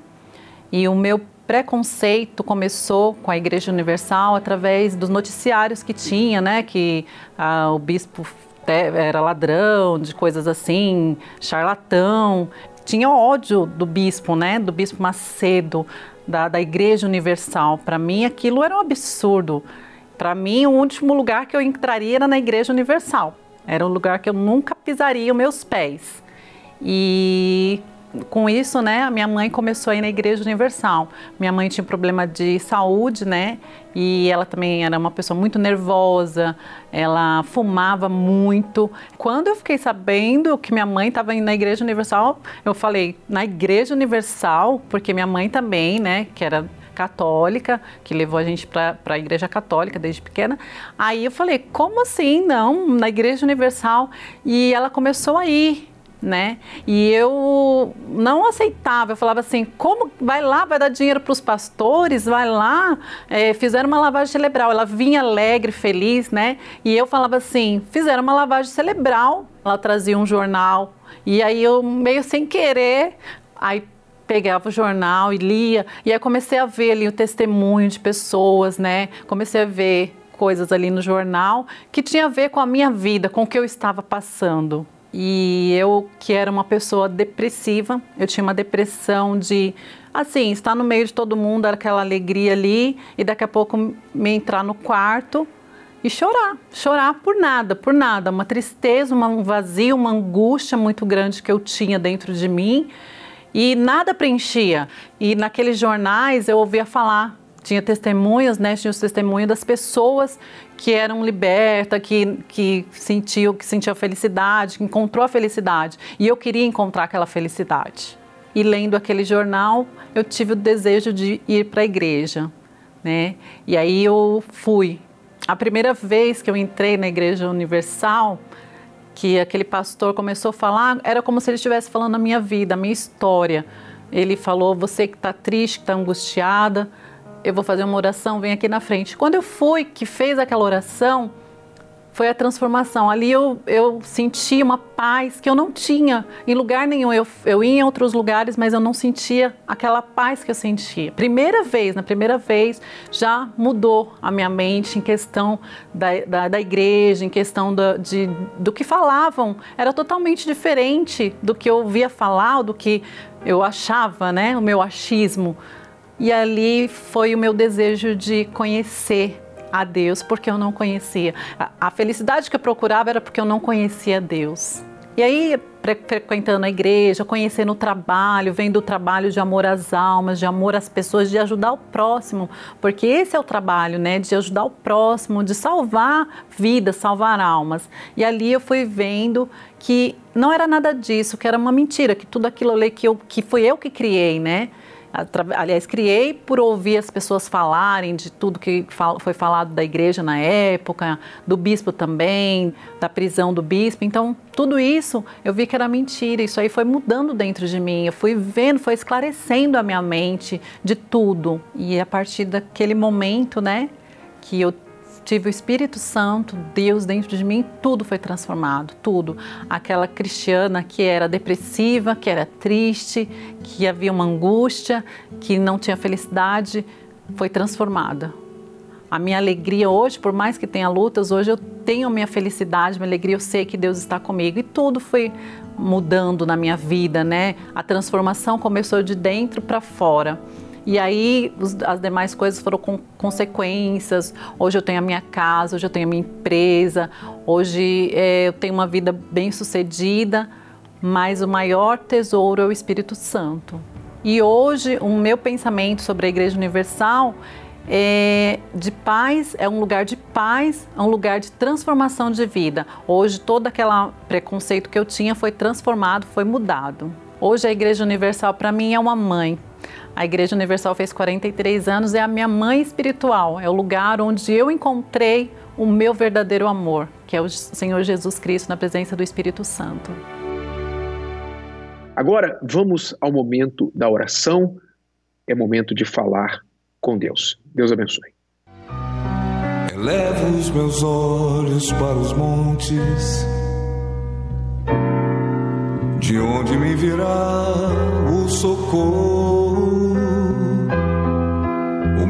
E o meu preconceito começou com a Igreja Universal através dos noticiários que tinha, né? Que ah, o bispo era ladrão, de coisas assim, charlatão. Tinha ódio do bispo, né? Do bispo Macedo, da, da Igreja Universal. Para mim, aquilo era um absurdo. Para mim, o último lugar que eu entraria era na Igreja Universal. Era um lugar que eu nunca pisaria os meus pés. E com isso, né, a minha mãe começou a ir na Igreja Universal. Minha mãe tinha problema de saúde, né, e ela também era uma pessoa muito nervosa, ela fumava muito. Quando eu fiquei sabendo que minha mãe estava indo na Igreja Universal, eu falei, na Igreja Universal, porque minha mãe também, né, que era católica, que levou a gente para a igreja católica desde pequena. Aí eu falei, como assim? Não, na igreja universal. E ela começou a ir né? E eu não aceitava, eu falava assim, como vai lá, vai dar dinheiro para os pastores, vai lá, é, fizeram uma lavagem cerebral. Ela vinha alegre, feliz, né? E eu falava assim, fizeram uma lavagem cerebral. Ela trazia um jornal e aí eu meio sem querer, aí pegava o jornal e lia e aí comecei a ver ali o testemunho de pessoas, né? Comecei a ver coisas ali no jornal que tinha a ver com a minha vida, com o que eu estava passando. E eu, que era uma pessoa depressiva, eu tinha uma depressão de, assim, estar no meio de todo mundo, aquela alegria ali, e daqui a pouco me entrar no quarto e chorar, chorar por nada, por nada, uma tristeza, um vazio, uma angústia muito grande que eu tinha dentro de mim e nada preenchia. E naqueles jornais eu ouvia falar tinha testemunhas, né? Tinha os testemunhos das pessoas que eram libertas, que, que sentiu, que sentia felicidade, que encontrou a felicidade. E eu queria encontrar aquela felicidade. E lendo aquele jornal, eu tive o desejo de ir para a igreja, né? E aí eu fui. A primeira vez que eu entrei na Igreja Universal, que aquele pastor começou a falar, era como se ele estivesse falando a minha vida, a minha história. Ele falou: Você que está triste, que está angustiada, eu vou fazer uma oração, vem aqui na frente. Quando eu fui, que fez aquela oração, foi a transformação. Ali eu, eu senti uma paz que eu não tinha em lugar nenhum. Eu, eu ia em outros lugares, mas eu não sentia aquela paz que eu sentia. Primeira vez, na primeira vez, já mudou a minha mente em questão da, da, da igreja, em questão de, do que falavam. Era totalmente diferente do que eu ouvia falar, do que eu achava, né? O meu achismo. E ali foi o meu desejo de conhecer a Deus, porque eu não conhecia. A, felicidade que eu procurava era porque eu não conhecia Deus. E aí, frequentando a igreja, conhecendo o trabalho, vendo o trabalho de amor às almas, de amor às pessoas, de ajudar o próximo, porque esse é o trabalho, né? De ajudar o próximo, de salvar vidas, salvar almas. E ali eu fui vendo que não era nada disso, que era uma mentira, que tudo aquilo ali que, eu, que fui eu que criei, né? Aliás, criei por ouvir as pessoas falarem de tudo que foi falado da igreja na época, do bispo também, da prisão do bispo. Então, tudo isso eu vi que era mentira. Isso aí foi mudando dentro de mim. Eu fui vendo, foi esclarecendo a minha mente de tudo. E a partir daquele momento, né, que eu tive o Espírito Santo, Deus dentro de mim, tudo foi transformado, tudo. Aquela cristiana que era depressiva, que era triste, que havia uma angústia, que não tinha felicidade, foi transformada. A minha alegria hoje, por mais que tenha lutas, hoje eu tenho minha felicidade, minha alegria, eu sei que Deus está comigo e tudo foi mudando na minha vida, né? A transformação começou de dentro para fora. E aí os, as demais coisas foram com consequências. Hoje eu tenho a minha casa, hoje eu tenho a minha empresa, hoje é, eu tenho uma vida bem sucedida, mas o maior tesouro é o Espírito Santo. E hoje o meu pensamento sobre a Igreja Universal é de paz, é um lugar de paz, é um lugar de transformação de vida. Hoje todo aquele preconceito que eu tinha foi transformado, foi mudado. Hoje a Igreja Universal para mim é uma mãe, a Igreja Universal fez 43 anos, é a minha mãe espiritual, é o lugar onde eu encontrei o meu verdadeiro amor, que é o Senhor Jesus Cristo na presença do Espírito Santo. Agora vamos ao momento da oração, é momento de falar com Deus. Deus abençoe. Elevo os meus olhos para os montes, de onde me virá o socorro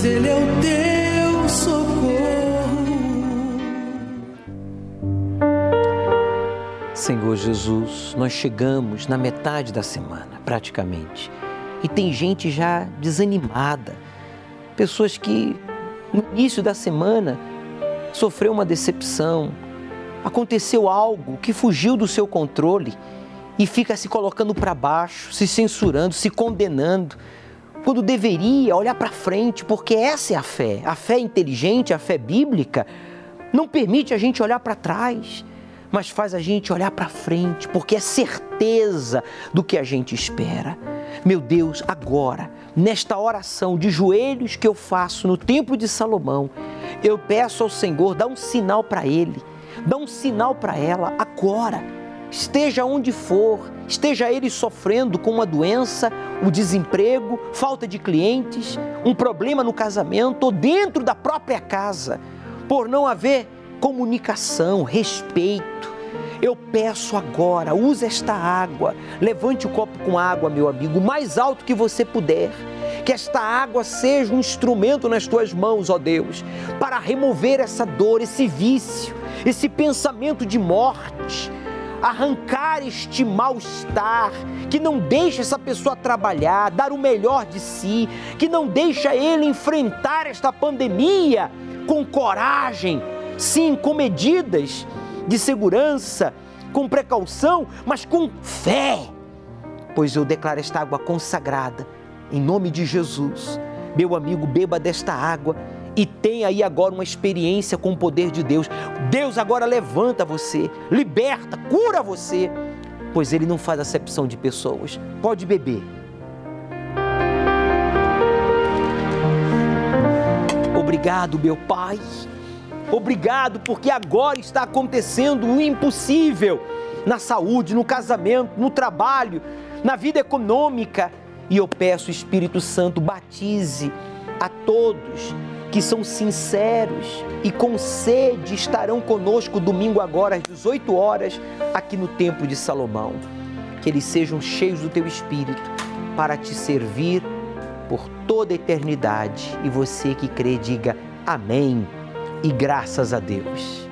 Pois Ele é o teu socorro. Senhor Jesus, nós chegamos na metade da semana, praticamente, e tem gente já desanimada, Pessoas que no início da semana sofreu uma decepção, aconteceu algo que fugiu do seu controle e fica se colocando para baixo, se censurando, se condenando, quando deveria olhar para frente, porque essa é a fé. A fé inteligente, a fé bíblica, não permite a gente olhar para trás, mas faz a gente olhar para frente, porque é certeza do que a gente espera. Meu Deus, agora, nesta oração de joelhos que eu faço no templo de Salomão, eu peço ao Senhor, dá um sinal para ele, dá um sinal para ela agora. Esteja onde for, esteja ele sofrendo com uma doença, o desemprego, falta de clientes, um problema no casamento ou dentro da própria casa, por não haver comunicação, respeito. Eu peço agora, use esta água, levante o copo com água, meu amigo, o mais alto que você puder. Que esta água seja um instrumento nas tuas mãos, ó Deus, para remover essa dor, esse vício, esse pensamento de morte, arrancar este mal-estar, que não deixa essa pessoa trabalhar, dar o melhor de si, que não deixa ele enfrentar esta pandemia com coragem, sim, com medidas de segurança, com precaução, mas com fé. Pois eu declaro esta água consagrada, em nome de Jesus. Meu amigo, beba desta água e tenha aí agora uma experiência com o poder de Deus. Deus agora levanta você, liberta, cura você, pois Ele não faz acepção de pessoas. Pode beber. Obrigado, meu Pai. Obrigado, porque agora está acontecendo o impossível na saúde, no casamento, no trabalho, na vida econômica. E eu peço, Espírito Santo, batize a todos que são sinceros e com sede estarão conosco domingo agora às 18 horas aqui no Templo de Salomão. Que eles sejam cheios do teu espírito para te servir por toda a eternidade. E você que crê, diga amém e graças a Deus.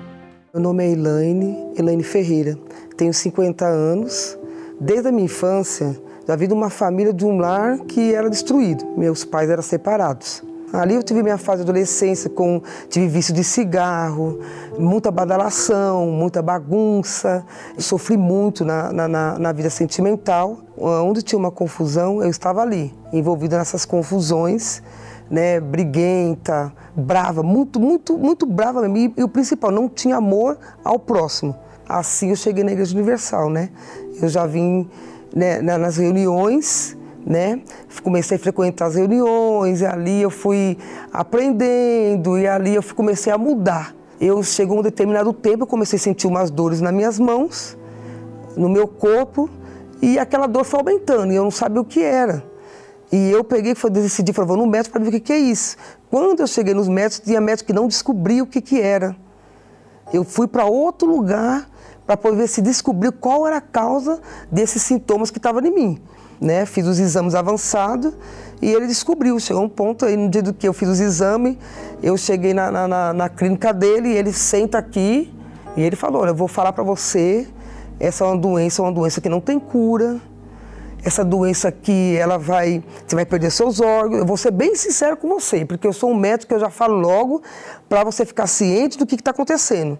Meu nome é Elaine, Elaine Ferreira. Tenho 50 anos. Desde a minha infância, já vi de uma família de um lar que era destruído. Meus pais eram separados. Ali eu tive minha fase de adolescência, com, tive vício de cigarro, muita badalação, muita bagunça. Eu sofri muito na, na, na, vida sentimental. Onde tinha uma confusão, eu estava ali, envolvida nessas confusões, né, briguenta, brava, muito, muito, muito brava mesmo. E, e o principal, não tinha amor ao próximo. Assim eu cheguei na Igreja Universal, né? Eu já vim né, nas reuniões né? Comecei a frequentar as reuniões, e ali eu fui aprendendo, e ali eu comecei a mudar. Eu chegou um determinado tempo, eu comecei a sentir umas dores nas minhas mãos, no meu corpo, e aquela dor foi aumentando, e eu não sabia o que era. E eu peguei e decidi, falei, vou no médico para ver o que, que é isso. Quando eu cheguei nos médicos, tinha médico que não descobria o que, que era. Eu fui para outro lugar para poder ver se descobrir qual era a causa desses sintomas que estavam em mim né? Fiz os exames avançados e ele descobriu. Chegou um ponto aí, no dia do que eu fiz os exames, eu cheguei na, na, na clínica dele e ele senta aqui e ele falou: Olha, eu vou falar para você, essa é uma doença, é uma doença que não tem cura. Essa doença aqui, ela vai, você vai perder seus órgãos. Eu vou ser bem sincero com você, porque eu sou um médico que eu já falo logo para você ficar ciente do que está acontecendo.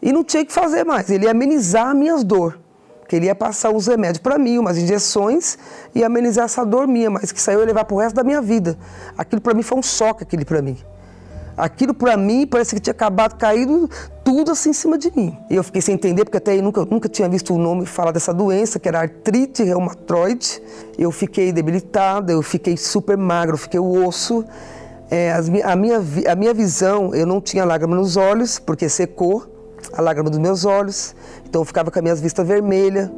E não tinha que fazer mais, ele ia amenizar minhas dores que ele ia passar uns remédios para mim, umas injeções e amenizar essa dor minha, mas que saiu eu levar para o resto da minha vida. Aquilo para mim foi um choque, aquilo para mim. Aquilo para mim parece que tinha acabado, caído tudo assim em cima de mim. Eu fiquei sem entender, porque até aí nunca, nunca tinha visto o nome falar dessa doença, que era artrite reumatoide. Eu fiquei debilitada, eu fiquei super magro, eu fiquei o osso. É, a, minha, a minha visão, eu não tinha lágrima nos olhos, porque secou a lágrima dos meus olhos. Então eu ficava com as minhas vistas vermelhas.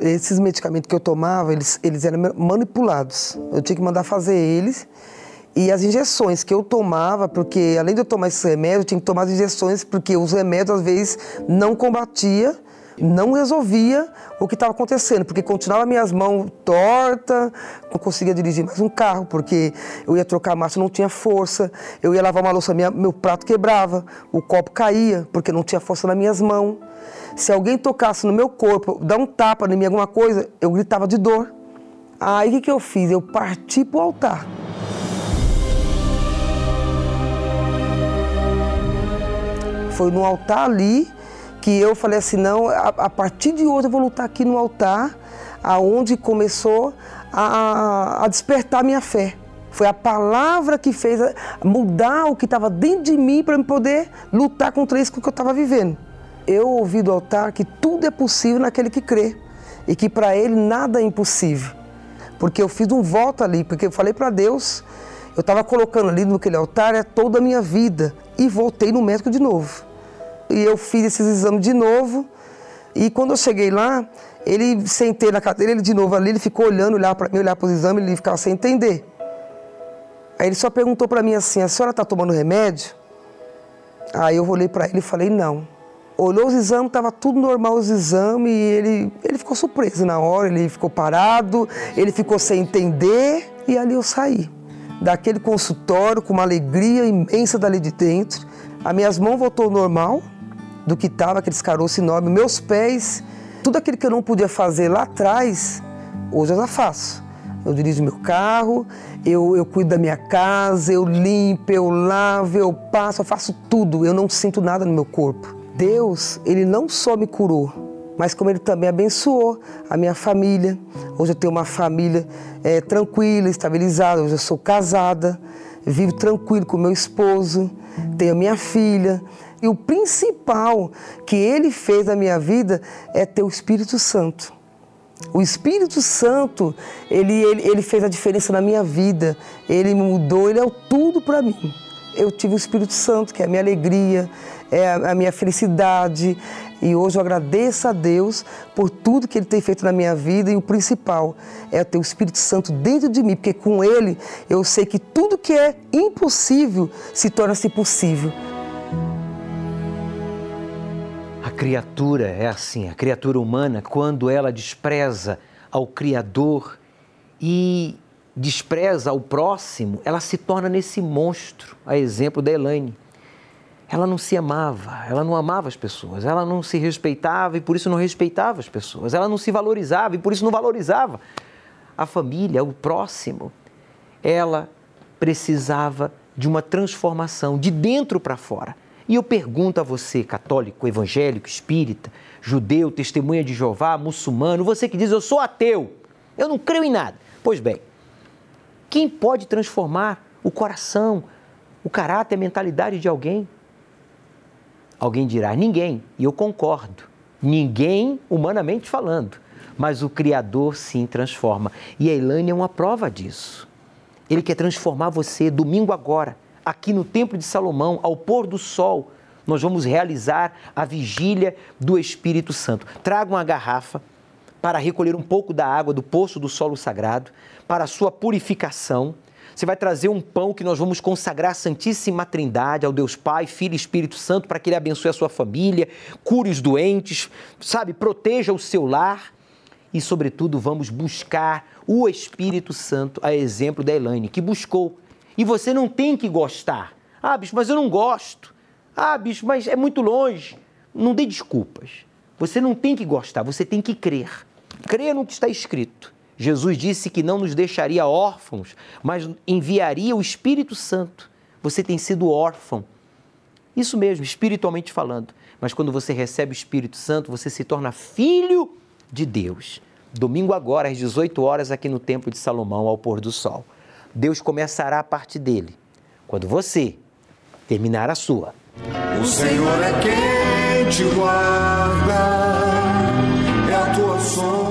Esses medicamentos que eu tomava, eles, eles eram manipulados. Eu tinha que mandar fazer eles. E as injeções que eu tomava, porque além de eu tomar esses remédios, eu tinha que tomar as injeções, porque os remédios às vezes não combatia, não resolvia o que estava acontecendo, porque continuava minhas mãos tortas, não conseguia dirigir mais um carro, porque eu ia trocar a marcha, não tinha força, eu ia lavar uma louça, minha, meu prato quebrava, o copo caía, porque não tinha força nas minhas mãos. Se alguém tocasse no meu corpo, dar um tapa em mim, alguma coisa, eu gritava de dor. Aí o que, que eu fiz? Eu parti para o altar. Foi no altar ali que eu falei assim, não, a, a partir de hoje eu vou lutar aqui no altar, aonde começou a, a despertar minha fé. Foi a palavra que fez mudar o que estava dentro de mim para eu poder lutar contra isso que eu estava vivendo. Eu ouvi do altar que tudo é possível naquele que crê e que para ele nada é impossível. Porque eu fiz um voto ali, porque eu falei para Deus, eu estava colocando ali naquele altar é toda a minha vida e voltei no médico de novo. E eu fiz esses exames de novo e quando eu cheguei lá, ele sentei na cadeira, ele de novo ali, ele ficou olhando, olhar para mim, olhar para os exames, ele ficava sem entender. Aí ele só perguntou para mim assim: a senhora está tomando remédio? Aí eu olhei para ele e falei: não. Olhou os exames, estava tudo normal os exames e ele, ele ficou surpreso na hora, ele ficou parado, ele ficou sem entender e ali eu saí. Daquele consultório com uma alegria imensa dali de dentro. As minhas mãos voltou normal, do que estava, aqueles caroços enormes, meus pés, tudo aquilo que eu não podia fazer lá atrás, hoje eu já faço. Eu dirijo meu carro, eu, eu cuido da minha casa, eu limpo, eu lavo, eu passo, eu faço tudo. Eu não sinto nada no meu corpo. Deus, Ele não só me curou, mas como Ele também abençoou a minha família. Hoje eu tenho uma família é, tranquila, estabilizada. Hoje eu sou casada, vivo tranquilo com meu esposo, tenho a minha filha. E o principal que Ele fez na minha vida é ter o Espírito Santo. O Espírito Santo, ele, ele, ele fez a diferença na minha vida, ele me mudou, ele é o tudo para mim. Eu tive o Espírito Santo, que é a minha alegria, é a, minha felicidade, e hoje eu agradeço a Deus por tudo que Ele tem feito na minha vida e o principal é ter o Espírito Santo dentro de mim, porque com Ele eu sei que tudo que é impossível se torna-se possível. Criatura é assim, a criatura humana, quando ela despreza ao Criador e despreza ao próximo, ela se torna nesse monstro, a exemplo da Elaine. Ela não se amava, ela não amava as pessoas, ela não se respeitava e por isso não respeitava as pessoas, ela não se valorizava e por isso não valorizava a família, o próximo. Ela precisava de uma transformação de dentro para fora. E eu pergunto a você, católico, evangélico, espírita, judeu, testemunha de Jeová, muçulmano, você que diz eu sou ateu, eu não creio em nada. Pois bem, quem pode transformar o coração, o caráter, a mentalidade de alguém? Alguém dirá, ninguém, e eu concordo. Ninguém, humanamente falando, mas o Criador sim transforma. E a Elaine é uma prova disso. Ele quer transformar você domingo agora aqui no Templo de Salomão, ao pôr do sol, nós vamos realizar a vigília do Espírito Santo. Traga uma garrafa para recolher um pouco da água do poço do solo sagrado, para a sua purificação. Você vai trazer um pão que nós vamos consagrar à Santíssima Trindade, ao Deus Pai, Filho e Espírito Santo, para que Ele abençoe a sua família, cure os doentes, sabe, proteja o seu lar. E, sobretudo, vamos buscar o Espírito Santo, a exemplo da Elaine, que buscou e você não tem que gostar. Ah, bicho, mas eu não gosto. Ah, bicho, mas é muito longe. Não dê desculpas. Você não tem que gostar, você tem que crer. Crer no que está escrito. Jesus disse que não nos deixaria órfãos, mas enviaria o Espírito Santo. Você tem sido órfão. Isso mesmo, espiritualmente falando. Mas quando você recebe o Espírito Santo, você se torna filho de Deus. Domingo agora, às 18 horas, aqui no Templo de Salomão, ao pôr do sol. Deus começará a parte dele. Quando você terminar a sua. O Senhor é quem te guarda, é a tua sombra